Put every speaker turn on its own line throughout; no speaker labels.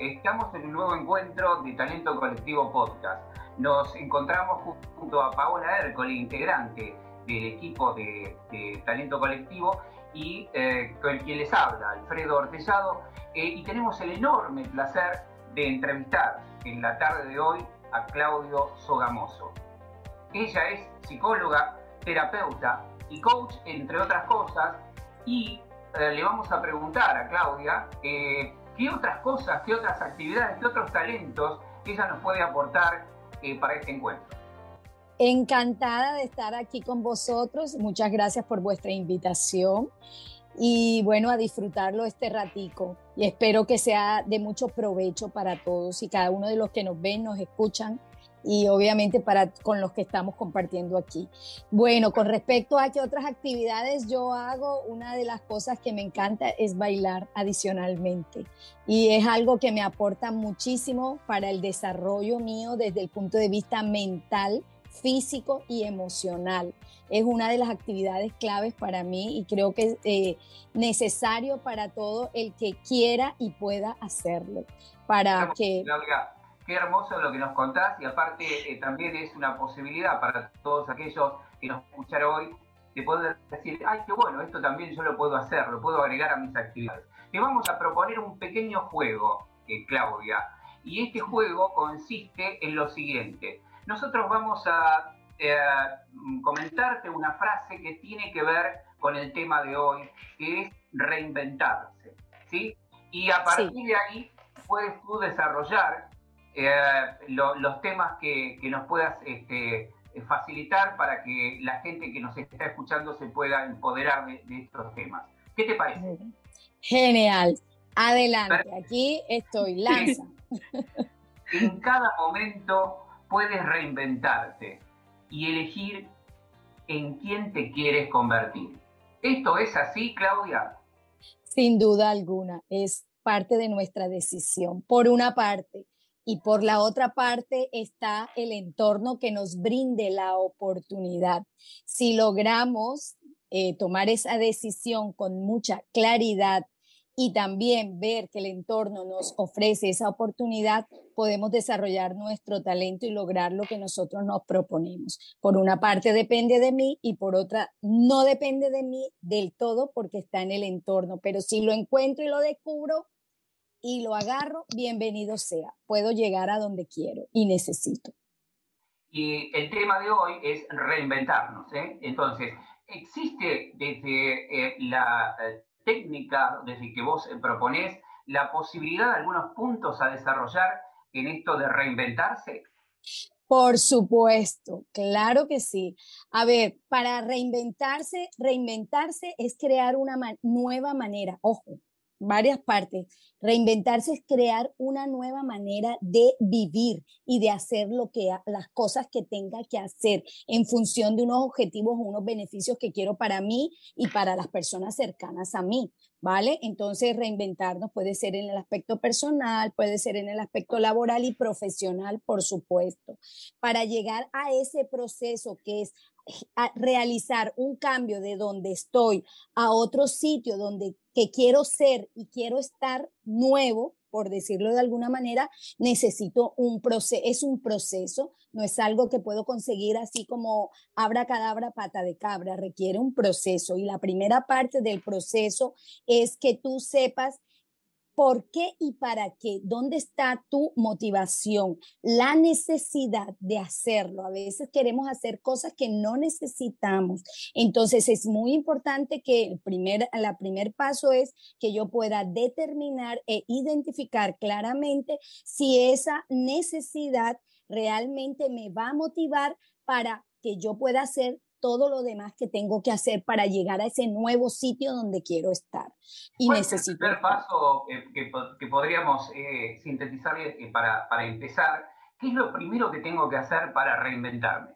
Estamos en un nuevo encuentro de Talento Colectivo Podcast. Nos encontramos junto a Paola Ercole, integrante del equipo de, Talento Colectivo, y eh, con quien les habla, Alfredo Ortezado, eh, y tenemos el enorme placer de entrevistar en la tarde de hoy a Claudio Sogamoso. Ella es psicóloga, terapeuta y coach, entre otras cosas, y eh, le vamos a preguntar a Claudia eh, qué otras cosas, qué otras actividades, qué otros talentos ella nos puede aportar eh, para este encuentro.
Encantada de estar aquí con vosotros. Muchas gracias por vuestra invitación y bueno, a disfrutarlo este ratico. Y espero que sea de mucho provecho para todos y cada uno de los que nos ven, nos escuchan y obviamente para con los que estamos compartiendo aquí. Bueno, con respecto a qué otras actividades yo hago, una de las cosas que me encanta es bailar adicionalmente y es algo que me aporta muchísimo para el desarrollo mío desde el punto de vista mental, físico y emocional. Es una de las actividades claves para mí y creo que es eh, necesario para todo el que quiera y pueda hacerlo. Para que
qué hermoso lo que nos contás y aparte eh, también es una posibilidad para todos aquellos que nos escucharon hoy de poder decir, ay, qué bueno, esto también yo lo puedo hacer, lo puedo agregar a mis actividades. Te vamos a proponer un pequeño juego, eh, Claudia, y este juego consiste en lo siguiente. Nosotros vamos a eh, comentarte una frase que tiene que ver con el tema de hoy, que es reinventarse, ¿sí? Y a partir de ahí puedes tú desarrollar eh, los temas que, nos puedas este, facilitar para que la gente que nos está escuchando se pueda empoderar de, estos temas. ¿Qué te parece?
Genial. Adelante, aquí estoy, lanza.
En cada momento puedes reinventarte y elegir en quién te quieres convertir. ¿Esto es así, Claudia?
Sin duda alguna, es parte de nuestra decisión. Por una parte, y por la otra parte está el entorno que nos brinde la oportunidad. Si logramos eh, tomar esa decisión con mucha claridad y también ver que el entorno nos ofrece esa oportunidad, podemos desarrollar nuestro talento y lograr lo que nosotros nos proponemos. Por una parte depende de mí y por otra no depende de mí del todo porque está en el entorno, pero si lo encuentro y lo descubro, y lo agarro, bienvenido sea. Puedo llegar a donde quiero y necesito.
Y el tema de hoy es reinventarnos. ¿eh? Entonces, ¿existe desde eh, la eh, técnica, desde que vos proponés, la posibilidad de algunos puntos a desarrollar en esto de reinventarse?
Por supuesto, claro que sí. A ver, para reinventarse, reinventarse es crear una nueva manera, ojo, varias partes. Reinventarse es crear una nueva manera de vivir y de hacer lo que las cosas que tenga que hacer en función de unos objetivos unos beneficios que quiero para mí y para las personas cercanas a mí. ¿Vale? Entonces, reinventarnos puede ser en el aspecto personal, puede ser en el aspecto laboral y profesional, por supuesto, para llegar a ese proceso que es realizar un cambio de donde estoy a otro sitio donde que quiero ser y quiero estar nuevo, por decirlo de alguna manera, necesito un proceso, es un proceso, no es algo que puedo conseguir así como abra cadabra pata de cabra, requiere un proceso. Y la primera parte del proceso es que tú sepas ¿Por qué y para qué? ¿Dónde está tu motivación? La necesidad de hacerlo. A veces queremos hacer cosas que no necesitamos. Entonces es muy importante que el primer, la primer paso es que yo pueda determinar e identificar claramente si esa necesidad realmente me va a motivar para que yo pueda hacer todo lo demás que tengo que hacer para llegar a ese nuevo sitio donde quiero estar.
Y necesito... el primer paso que, podríamos eh, sintetizar eh, para, para empezar? ¿Qué es lo primero que tengo que hacer para reinventarme?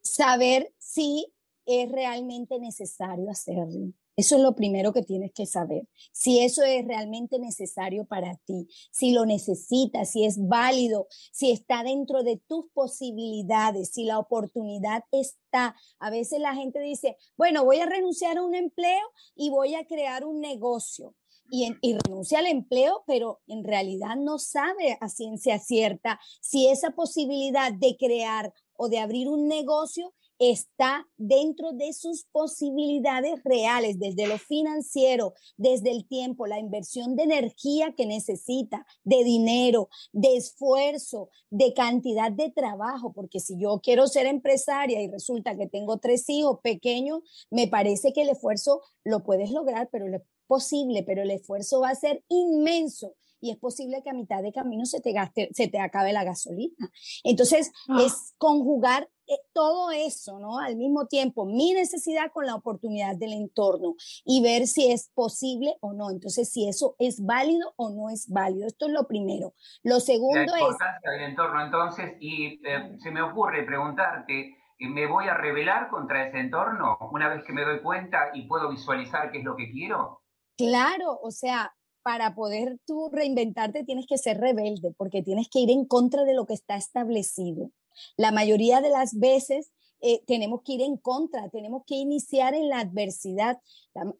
Saber si es realmente necesario hacerlo. Eso es lo primero que tienes que saber. Si eso es realmente necesario para ti, si lo necesitas, si es válido, si está dentro de tus posibilidades, si la oportunidad está. A veces la gente dice, bueno, voy a renunciar a un empleo y voy a crear un negocio. y, y, renuncia al empleo, pero en realidad no sabe a ciencia cierta si esa posibilidad de crear o de abrir un negocio está dentro de sus posibilidades reales, desde lo financiero, desde el tiempo, la inversión de energía que necesita, de dinero, de esfuerzo, de cantidad de trabajo, porque si yo quiero ser empresaria y resulta que tengo tres hijos pequeños, me parece que el esfuerzo lo puedes lograr, pero es posible, pero el esfuerzo va a ser inmenso y es posible que a mitad de camino se te gaste, se te acabe la gasolina. Entonces, ah. es conjugar eh, todo eso, ¿no? Al mismo tiempo, mi necesidad con la oportunidad del entorno y ver si es posible o no. Entonces, si eso es válido o no es válido. Esto es lo primero. Lo segundo
la importancia es... del entorno, entonces, y eh, se me ocurre preguntarte, eh, ¿me voy a rebelar contra ese entorno una vez que me doy cuenta y puedo visualizar qué es lo que quiero?
Claro, o sea, para poder tú reinventarte tienes que ser rebelde, porque tienes que ir en contra de lo que está establecido. La mayoría de las veces eh, tenemos que ir en contra, tenemos que iniciar en la adversidad.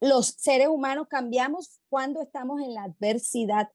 Los seres humanos cambiamos cuando estamos en la adversidad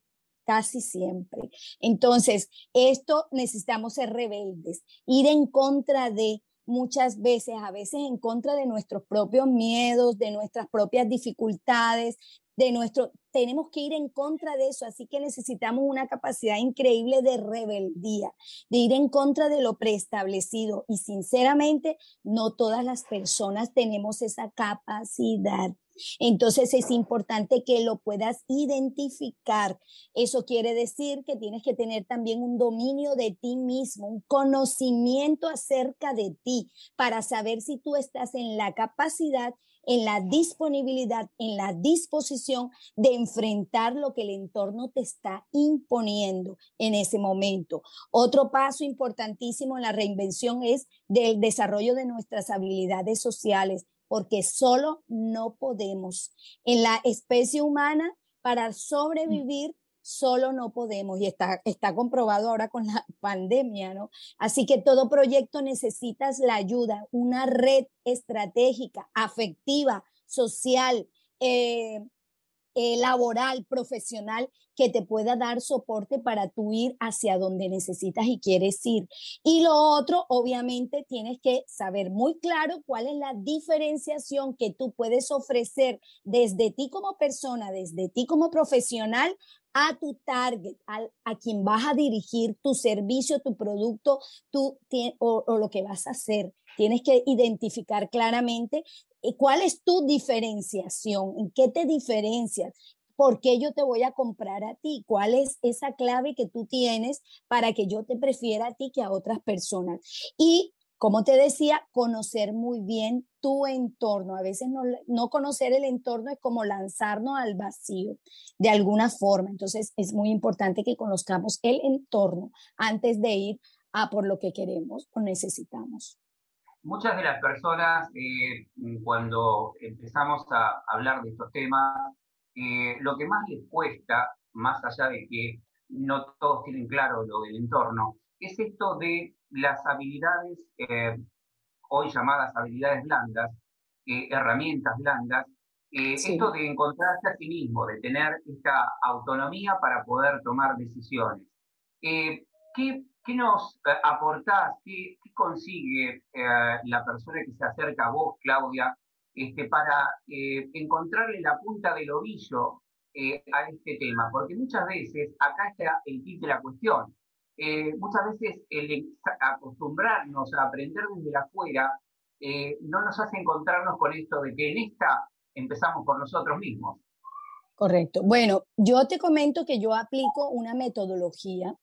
casi siempre. Entonces, esto necesitamos ser rebeldes, ir en contra de muchas veces, a veces en contra de nuestros propios miedos, de nuestras propias dificultades, de nuestro, tenemos que ir en contra de eso, así que necesitamos una capacidad increíble de rebeldía, de ir en contra de lo preestablecido y sinceramente no todas las personas tenemos esa capacidad. Entonces es importante que lo puedas identificar. Eso quiere decir que tienes que tener también un dominio de ti mismo, un conocimiento acerca de ti para saber si tú estás en la capacidad en la disponibilidad, en la disposición de enfrentar lo que el entorno te está imponiendo en ese momento. Otro paso importantísimo en la reinvención es del desarrollo de nuestras habilidades sociales, porque solo no podemos. En la especie humana, para sobrevivir, solo no podemos y está, está comprobado ahora con la pandemia, ¿no? Así que todo proyecto necesitas la ayuda, una red estratégica, afectiva, social, eh, eh, laboral, profesional, que te pueda dar soporte para tú ir hacia donde necesitas y quieres ir. Y lo otro, obviamente, tienes que saber muy claro cuál es la diferenciación que tú puedes ofrecer desde ti como persona, desde ti como profesional a tu target, a, quien vas a dirigir tu servicio, tu producto tu, o, o, lo que vas a hacer. Tienes que identificar claramente cuál es tu diferenciación, en qué te diferencias, por qué yo te voy a comprar a ti, cuál es esa clave que tú tienes para que yo te prefiera a ti que a otras personas. Y como te decía, conocer muy bien tu entorno. A veces no, conocer el entorno es como lanzarnos al vacío de alguna forma. Entonces es muy importante que conozcamos el entorno antes de ir a por lo que queremos o necesitamos.
Muchas de las personas, eh, cuando empezamos a hablar de estos temas, eh, lo que más les cuesta, más allá de que no todos tienen claro lo del entorno, es esto de las habilidades, eh, hoy llamadas habilidades blandas, eh, herramientas blandas, eh, esto de encontrarse a sí mismo, de tener esta autonomía para poder tomar decisiones. ¿qué, nos aportás, qué, consigue la persona que se acerca a vos, Claudia, este, para encontrarle la punta del ovillo a este tema? Porque muchas veces acá está el kit de la cuestión. Eh, muchas veces el acostumbrarnos a aprender desde afuera eh, no nos hace encontrarnos con esto de que en esta empezamos por nosotros mismos.
Correcto. Bueno, yo te comento que yo aplico una metodología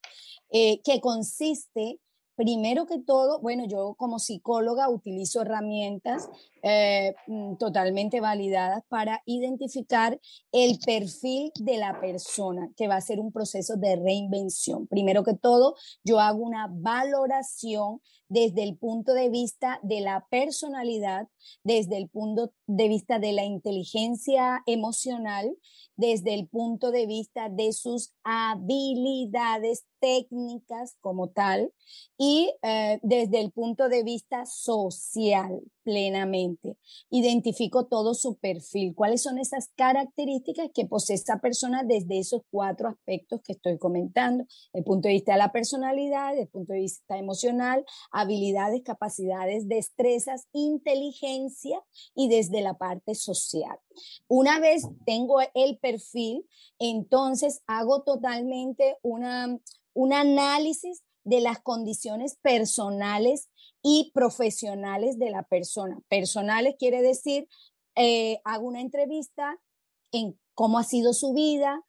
eh, que consiste Primero que todo, bueno, yo como psicóloga utilizo herramientas eh, mm, totalmente validadas para identificar el perfil de la persona, que va a ser un proceso de reinvención. Primero que todo, yo hago una valoración desde el punto de vista de la personalidad, desde el punto de vista de la inteligencia emocional, desde el punto de vista de sus habilidades técnicas como tal y eh, desde el punto de vista social plenamente. Identifico todo su perfil, cuáles son esas características que posee esa persona desde esos cuatro aspectos que estoy comentando, el punto de vista de la personalidad, el punto de vista emocional, habilidades, capacidades, destrezas, inteligencia y desde la parte social. Una vez tengo el perfil, entonces hago totalmente una, un análisis de las condiciones personales y profesionales de la persona. Personales quiere decir, eh, hago una entrevista en cómo ha sido su vida,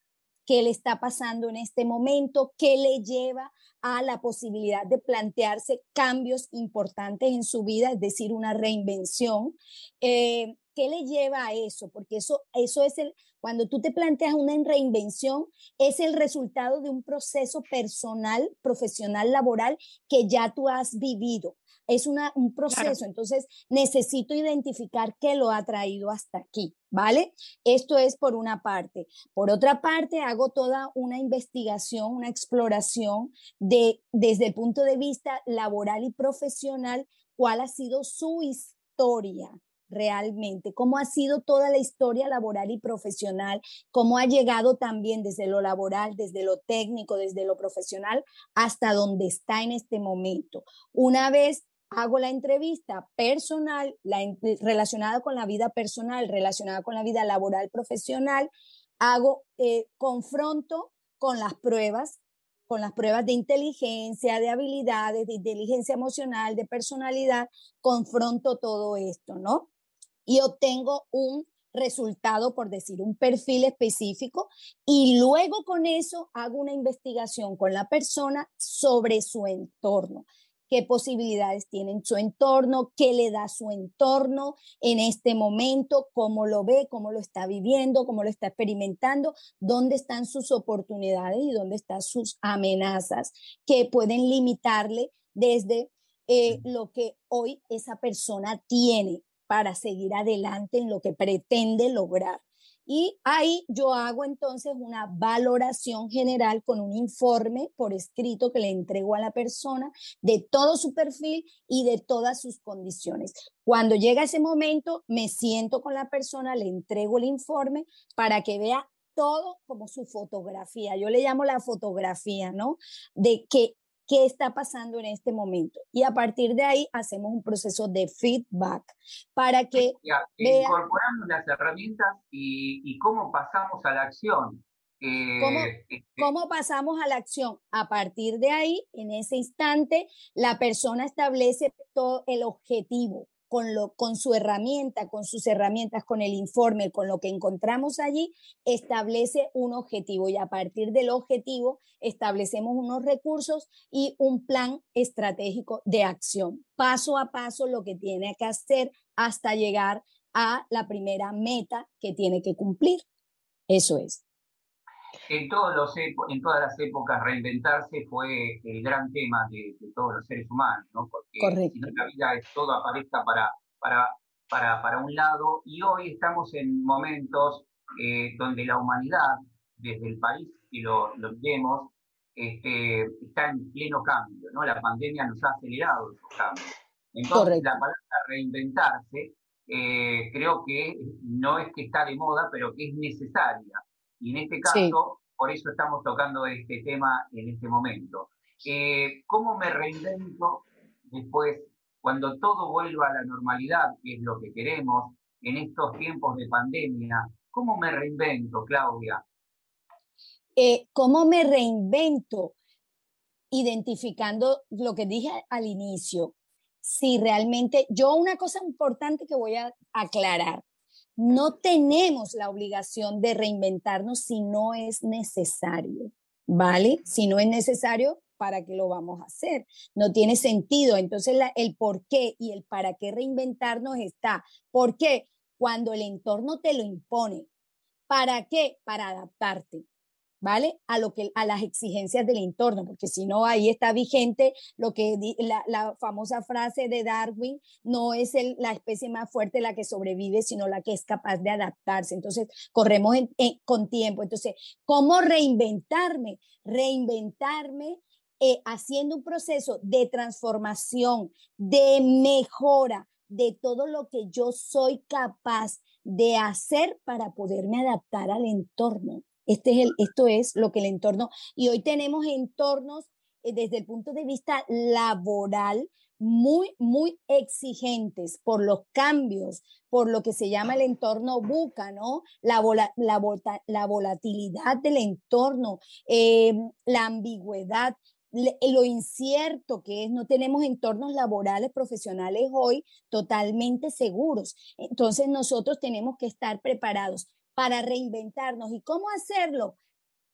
qué le está pasando en este momento, qué le lleva a la posibilidad de plantearse cambios importantes en su vida, es decir, una reinvención. Eh, ¿Qué le lleva a eso? Porque eso, eso es el, cuando tú te planteas una reinvención, es el resultado de un proceso personal, profesional, laboral que ya tú has vivido. Es una, un proceso, entonces necesito identificar qué lo ha traído hasta aquí, ¿vale? Esto es por una parte. Por otra parte, hago toda una investigación, una exploración de, desde el punto de vista laboral y profesional, cuál ha sido su historia, realmente, cómo ha sido toda la historia laboral y profesional, cómo ha llegado también desde lo laboral, desde lo técnico, desde lo profesional, hasta donde está en este momento. Una vez hago la entrevista personal, la, relacionada con la vida personal, relacionada con la vida laboral profesional, hago eh, confronto con las pruebas con las pruebas de inteligencia, de habilidades, de inteligencia emocional, de personalidad, confronto todo esto, ¿no? Y obtengo un resultado, por decir, un perfil específico, y luego con eso hago una investigación con la persona sobre su entorno. Qué posibilidades tiene en su entorno, qué le da su entorno en este momento, cómo lo ve, cómo lo está viviendo, cómo lo está experimentando, dónde están sus oportunidades y dónde están sus amenazas que pueden limitarle desde eh, lo que hoy esa persona tiene para seguir adelante en lo que pretende lograr. Y ahí yo hago entonces una valoración general con un informe por escrito que le entrego a la persona de todo su perfil y de todas sus condiciones. Cuando llega ese momento, me siento con la persona, le entrego el informe para que vea todo como su fotografía. Yo le llamo la fotografía, ¿no? De que qué está pasando en este momento. Y a partir de ahí hacemos un proceso de feedback para que...
incorporando las herramientas y, cómo pasamos a la acción.
¿Cómo, este ¿Cómo, pasamos a la acción? A partir de ahí, en ese instante, la persona establece todo el objetivo con, lo, con su herramienta, con sus herramientas, con el informe, con lo que encontramos allí, establece un objetivo y a partir del objetivo establecemos unos recursos y un plan estratégico de acción, paso a paso lo que tiene que hacer hasta llegar a la primera meta que tiene que cumplir. Eso es.
En, todos los, en todas las épocas reinventarse fue el gran tema de, todos los seres humanos, ¿no? Porque si no la vida es todo aparezca para, para, para, para un lado y hoy estamos en momentos eh, donde la humanidad, desde el país que lo, lo vemos, este, está en pleno cambio, ¿no? La pandemia nos ha acelerado esos cambios. Entonces, la palabra reinventarse eh, creo que no es que está de moda, pero que es necesaria. Y en este caso, por eso estamos tocando este tema en este momento. Eh, ¿Cómo me reinvento después, cuando todo vuelva a la normalidad, que es lo que queremos en estos tiempos de pandemia? ¿Cómo me reinvento, Claudia?
Eh, ¿Cómo me reinvento? Identificando lo que dije al inicio. Si realmente, yo una cosa importante que voy a aclarar, no tenemos la obligación de reinventarnos si no es necesario, ¿vale? Si no es necesario, ¿para qué lo vamos a hacer? No tiene sentido. Entonces, el por qué y el para qué reinventarnos está. ¿Por qué? Cuando el entorno te lo impone. ¿Para qué? Para adaptarte. ¿Vale? A, lo que, a las exigencias del entorno, porque si no, ahí está vigente lo que la, famosa frase de Darwin, no es la especie más fuerte la que sobrevive, sino la que es capaz de adaptarse. Entonces, corremos con tiempo. Entonces, ¿cómo reinventarme? Reinventarme eh, haciendo un proceso de transformación, de mejora de todo lo que yo soy capaz de hacer para poderme adaptar al entorno. Este es el, esto es lo que el entorno, y hoy tenemos entornos eh, desde el punto de vista laboral muy, muy exigentes por los cambios, por lo que se llama el entorno buca, ¿no? La, la, volatilidad del entorno, em, la ambigüedad, lo incierto que es, no tenemos entornos laborales profesionales hoy totalmente seguros. Entonces nosotros tenemos que estar preparados para reinventarnos. ¿Y cómo hacerlo?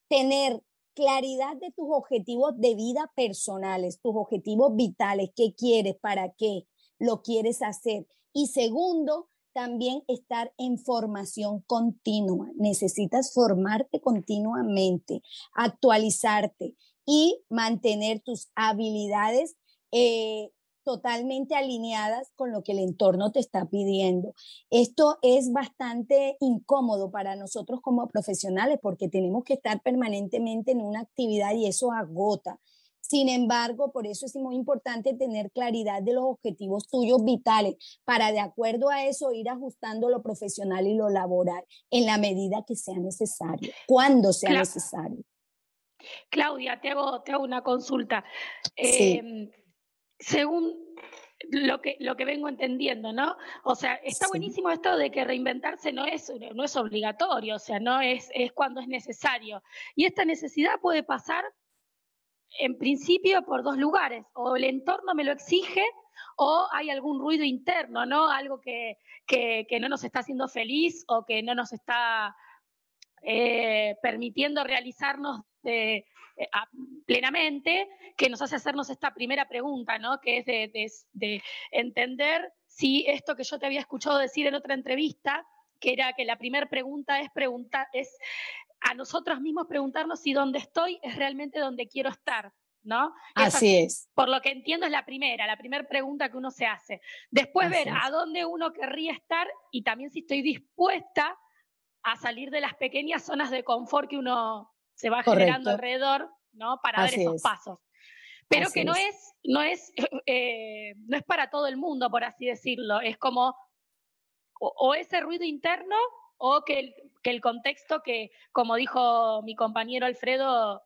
Tener claridad de tus objetivos de vida personales, tus objetivos vitales, qué quieres, para qué lo quieres hacer. Y segundo, también estar en formación continua. Necesitas formarte continuamente, actualizarte y mantener tus habilidades eh, totalmente alineadas con lo que el entorno te está pidiendo. Esto es bastante incómodo para nosotros como profesionales porque tenemos que estar permanentemente en una actividad y eso agota. Sin embargo, por eso es muy importante tener claridad de los objetivos tuyos vitales para de acuerdo a eso ir ajustando lo profesional y lo laboral en la medida que sea necesario, cuando sea necesario.
Claudia, te hago, te hago una consulta. Sí. Em, según lo que, lo que vengo entendiendo, ¿no? O sea, está buenísimo esto de que reinventarse no es, no es obligatorio, o sea, no es, es cuando es necesario. Y esta necesidad puede pasar, en principio, por dos lugares. O el entorno me lo exige o hay algún ruido interno, ¿no? Algo que, que, que no nos está haciendo feliz o que no nos está eh, permitiendo realizarnos de, plenamente, que nos hace hacernos esta primera pregunta, ¿no? Que es de, entender si esto que yo te había escuchado decir en otra entrevista, que era que la primera pregunta es preguntar, es a nosotros mismos preguntarnos si donde estoy es realmente donde quiero estar. ¿No?
Así es.
Por lo que entiendo es la primera, la primera pregunta que uno se hace. Después ver a dónde uno querría estar y también si estoy dispuesta a salir de las pequeñas zonas de confort que uno se va generando alrededor, ¿no? Para dar esos pasos. Pero que no es, no es, eh, no es para todo el mundo, por así decirlo. Es como o, ese ruido interno o que el, que el contexto que, como dijo mi compañero Alfredo,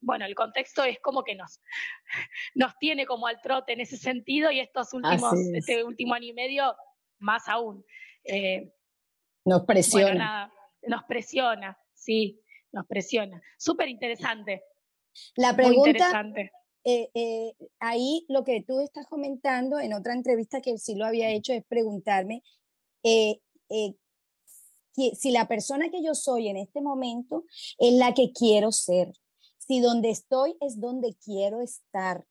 bueno, el contexto es como que nos, nos tiene como al trote en ese sentido y estos últimos, este último año y medio más aún.
Eh, nos presiona.
nos presiona, sí nos presiona. Súper interesante.
La pregunta, eh, eh, ahí lo que tú estás comentando en otra entrevista que sí lo había hecho es preguntarme eh, si la persona que yo soy en este momento es la que quiero ser, si donde estoy es donde quiero estar,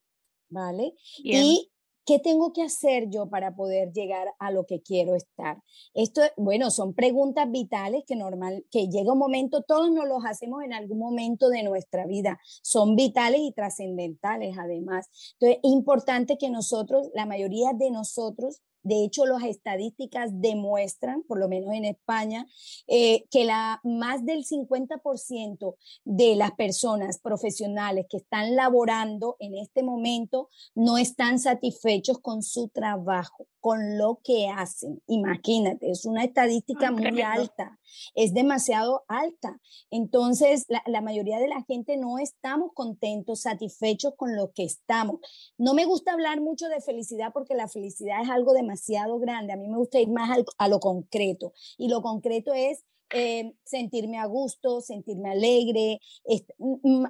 ¿vale? Y ¿Qué tengo que hacer yo para poder llegar a lo que quiero estar? Esto, bueno, son preguntas vitales que normal, que llega un momento, todos nos los hacemos en algún momento de nuestra vida. Son vitales y trascendentales además. Entonces, es importante que nosotros, la mayoría de nosotros, de hecho, las estadísticas demuestran, por lo menos en España, eh, que la, más del 50% de las personas profesionales que están laborando en este momento no están satisfechos con su trabajo con lo que hacen. Imagínate, es una estadística muy alta, es demasiado alta. Entonces, la, mayoría de la gente no estamos contentos, satisfechos con lo que estamos. No me gusta hablar mucho de felicidad porque la felicidad es algo demasiado grande. A mí me gusta ir más a lo concreto. Y lo concreto es eh, sentirme a gusto, sentirme alegre,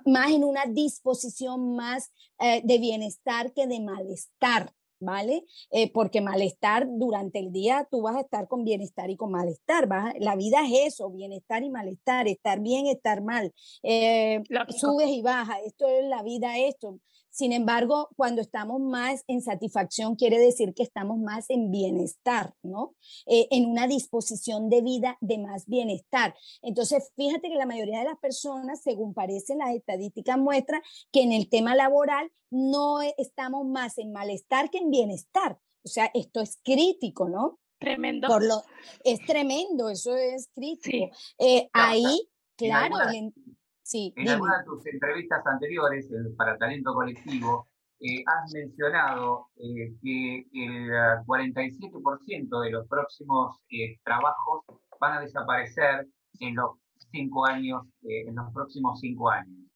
más en una disposición más eh, de bienestar que de malestar. ¿Vale? Eh, porque malestar durante el día tú vas a estar con bienestar y con malestar. la vida es eso, bienestar y malestar, estar bien, estar mal. Eh, subes y bajas, esto es la vida, esto. Sin embargo, cuando estamos más en satisfacción, quiere decir que estamos más en bienestar, ¿no? Eh, en una disposición de vida de más bienestar. Entonces, fíjate que la mayoría de las personas, según parecen las estadísticas, muestran que en el tema laboral no estamos más en malestar que en bienestar. O sea, esto es crítico, ¿no?
Tremendo.
Por lo, es tremendo, eso es crítico. Eh, ahí, claro, Sí,
en alguna de tus entrevistas anteriores para Talento Colectivo, eh, has mencionado eh, que el 47% de los próximos eh, trabajos van a desaparecer en los cinco años, en los próximos cinco años.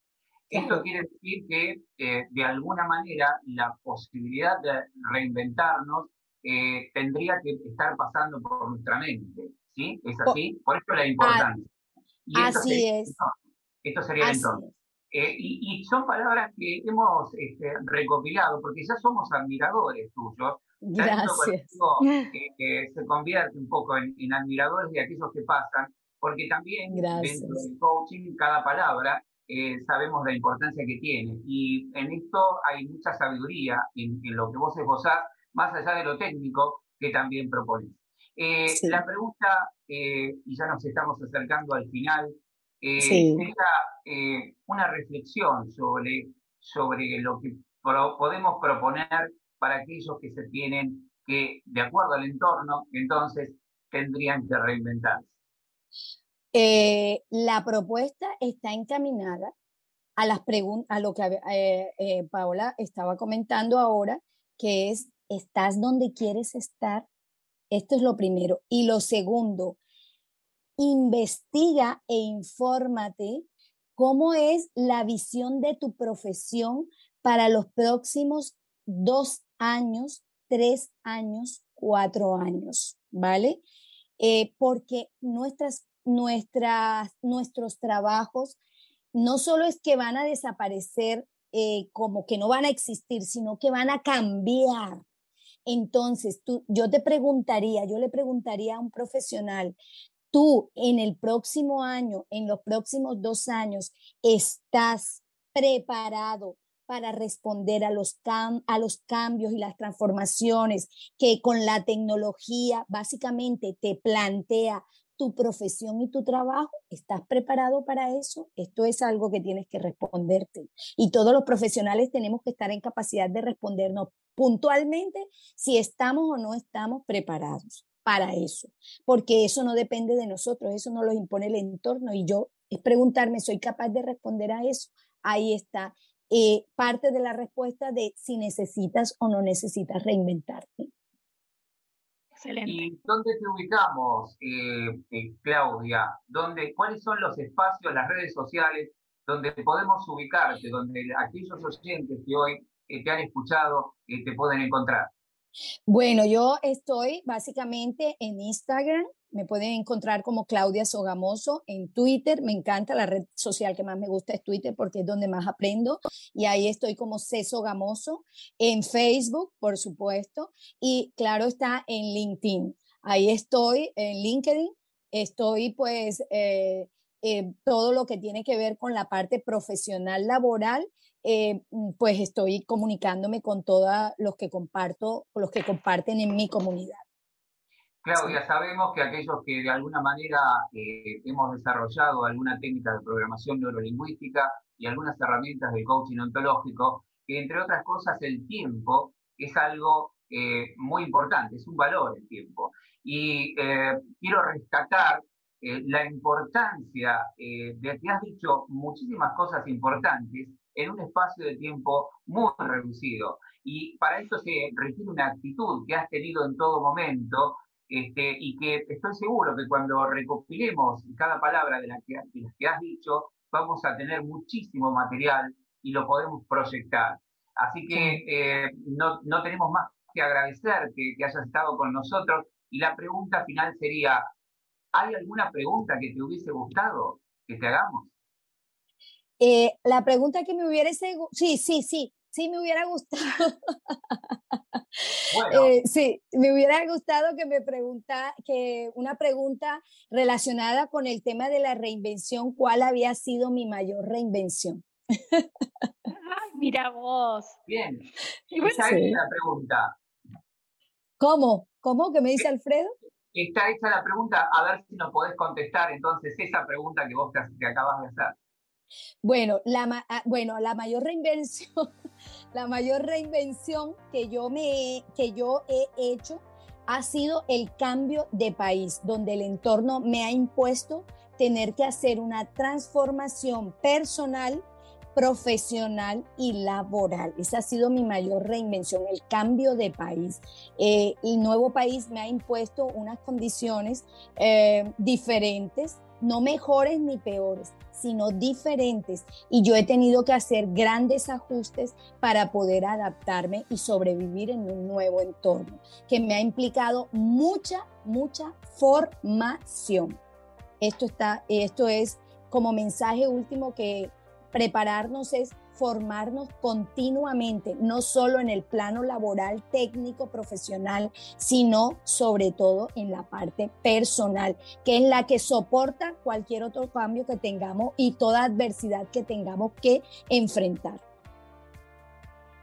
Esto quiere decir que de alguna manera la posibilidad de reinventarnos tendría que estar pasando por nuestra mente, ¿sí? ¿Es así? Por eso la importancia.
así es.
Esto sería el entorno. Eh, y, son palabras que hemos este, recopilado porque ya somos admiradores tuyos.
Gracias.
que se convierte un poco en, admiradores de aquellos que pasan, porque también dentro del coaching cada palabra eh, sabemos la importancia que tiene. Y en esto hay mucha sabiduría en, lo que vos esbozás, más allá de lo técnico que también propones. Eh, la pregunta, y ya nos estamos acercando al final, eh, sería eh, una reflexión sobre, sobre lo que podemos proponer para aquellos que se tienen que, de acuerdo al entorno, entonces tendrían que reinventarse.
Eh, la propuesta está encaminada a las a lo que eh, Paola estaba comentando ahora, que es, ¿estás donde quieres estar? Esto es lo primero. Y lo segundo, investiga e infórmate cómo es la visión de tu profesión para los próximos dos años, tres años, cuatro años, ¿vale? Eh, porque nuestras, nuestras, nuestros trabajos no solo es que van a desaparecer eh, como que no van a existir, sino que van a cambiar. Entonces, tú, yo te preguntaría, yo le preguntaría a un profesional, tú en el próximo año, en los próximos dos años, estás preparado para responder a los, cambios y las transformaciones que con la tecnología básicamente te plantea tu profesión y tu trabajo, ¿estás preparado para eso? Esto es algo que tienes que responderte. Y todos los profesionales tenemos que estar en capacidad de respondernos puntualmente si estamos o no estamos preparados para eso, porque eso no depende de nosotros, eso no lo impone el entorno y yo es preguntarme, ¿soy capaz de responder a eso? Ahí está eh, parte de la respuesta de si necesitas o no necesitas reinventarte.
Excelente. ¿Y dónde te ubicamos, eh, eh, Claudia? ¿Dónde, ¿Cuáles son los espacios, las redes sociales donde podemos ubicarte, donde aquellos oyentes que hoy te han escuchado te pueden encontrar?
Bueno, yo estoy básicamente en Instagram, me pueden encontrar como Claudia Sogamoso en Twitter, me encanta la red social que más me gusta es Twitter porque es donde más aprendo y ahí estoy como C Sogamoso, en Facebook, por supuesto, y claro está en LinkedIn. Ahí estoy en LinkedIn, estoy pues eh, todo lo que tiene que ver con la parte profesional laboral eh, mm, pues estoy comunicándome con todos los que comparto, los que comparten en mi comunidad.
Claudia, sabemos que aquellos que de alguna manera eh, hemos desarrollado alguna técnica de programación neurolingüística y algunas herramientas de coaching ontológico, que entre otras cosas el tiempo es algo eh, muy importante, es un valor el tiempo. Y quiero rescatar la importancia de que has dicho muchísimas cosas importantes en un espacio de tiempo muy reducido. Y para eso se requiere una actitud que has tenido en todo momento este, y que estoy seguro que cuando recopilemos cada palabra de, las que, has dicho, vamos a tener muchísimo material y lo podemos proyectar. Así que eh, no, no, tenemos más que agradecer que, que hayas estado con nosotros. Y la pregunta final sería, ¿hay alguna pregunta que te hubiese gustado que te hagamos?
Eh, la pregunta que me hubiera, sí, sí, sí, sí me hubiera gustado. Eh, sí, me hubiera gustado que me pregunta, que una pregunta relacionada con el tema de la reinvención, ¿cuál había sido mi mayor reinvención?
Ay, mira vos.
Bien. Esa es la pregunta.
¿Cómo? ¿Cómo? ¿Qué me dice Alfredo?
Está hecha la pregunta, a ver si nos podés contestar entonces esa pregunta que vos te acabas de hacer.
Bueno, la, ah, bueno, la mayor reinvención, la mayor reinvención que yo, me, que yo he hecho ha sido el cambio de país, donde el entorno me ha impuesto tener que hacer una transformación personal profesional y laboral. Esa ha sido mi mayor reinvención, el cambio de país. Eh, el nuevo país me ha impuesto unas condiciones eh, diferentes, no mejores ni peores, sino diferentes. Y yo he tenido que hacer grandes ajustes para poder adaptarme y sobrevivir en un nuevo entorno, que me ha implicado mucha, mucha formación. Esto, está, esto es como mensaje último que prepararnos es formarnos continuamente, no solo en el plano laboral, técnico, profesional, sino sobre todo en la parte personal, que es la que soporta cualquier otro cambio que tengamos y toda adversidad que tengamos que enfrentar.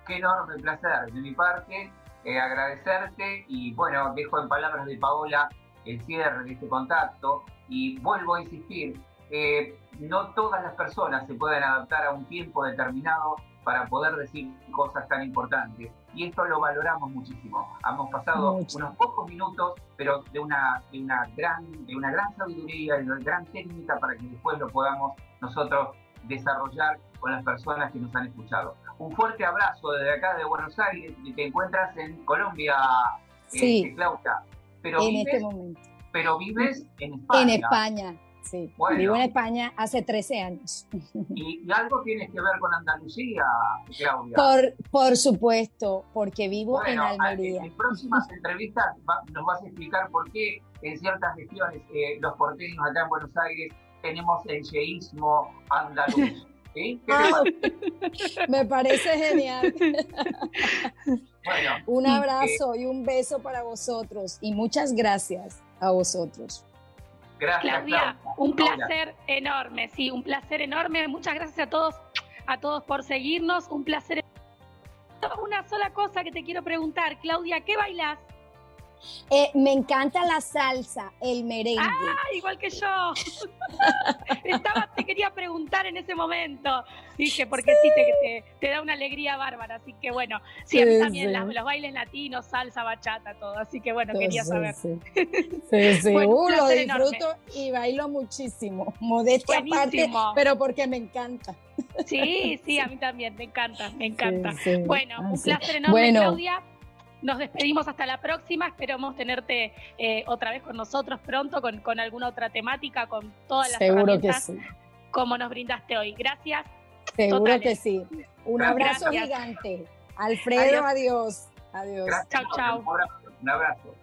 Qué enorme placer de mi parte, eh, agradecerte y bueno, dejo en palabras de Paola el cierre de este contacto y vuelvo a insistir, eh, no todas las personas se pueden adaptar a un tiempo determinado para poder decir cosas tan importantes. Y esto lo valoramos muchísimo. Hemos pasado unos pocos minutos, pero de una, de, una gran, de una gran sabiduría, de una gran técnica para que después lo podamos nosotros desarrollar con las personas que nos han escuchado. Un fuerte abrazo desde acá de Buenos Aires, y te encuentras en Colombia,
eh, sí,
Claudia.
Pero en este momento.
Pero vives en España.
En España. Sí, vivo en España hace 13 años.
¿Y, algo tienes que ver con Andalucía, Claudia?
Por, por supuesto, porque vivo en Almería.
En, próximas entrevistas nos vas a explicar por qué en ciertas regiones eh, los porteños acá en Buenos Aires tenemos el yeísmo andaluz. ¿Sí?
Ah, me parece genial.
Bueno,
un abrazo y un beso para vosotros y muchas gracias a vosotros.
Gracias,
Claudia. Un placer enorme, sí, un placer enorme. Muchas gracias a todos, a todos por seguirnos. Un placer. Una sola cosa que te quiero preguntar, Claudia, ¿qué bailas?
Eh, me encanta la salsa, el merengue.
Ah, igual que yo. Estaba, te quería preguntar en ese momento. Dije, porque sí, te, da una alegría bárbara. Así que bueno, sí, a mí también los bailes latinos, salsa, bachata, todo. Así que bueno, quería saber.
Sí, sí, uh, lo disfruto y bailo muchísimo. Modestia aparte, pero porque me encanta.
Sí, sí, a mí también, me encanta, me encanta. Bueno, un placer enorme, Claudia. Nos despedimos hasta la próxima. Esperamos tenerte eh, otra vez con nosotros pronto con, con, alguna otra temática, con todas las
Seguro que sí.
como nos brindaste hoy. Gracias.
Seguro que sí. Un abrazo gigante. Alfredo, adiós. Adiós.
Chao, chao.
Un abrazo.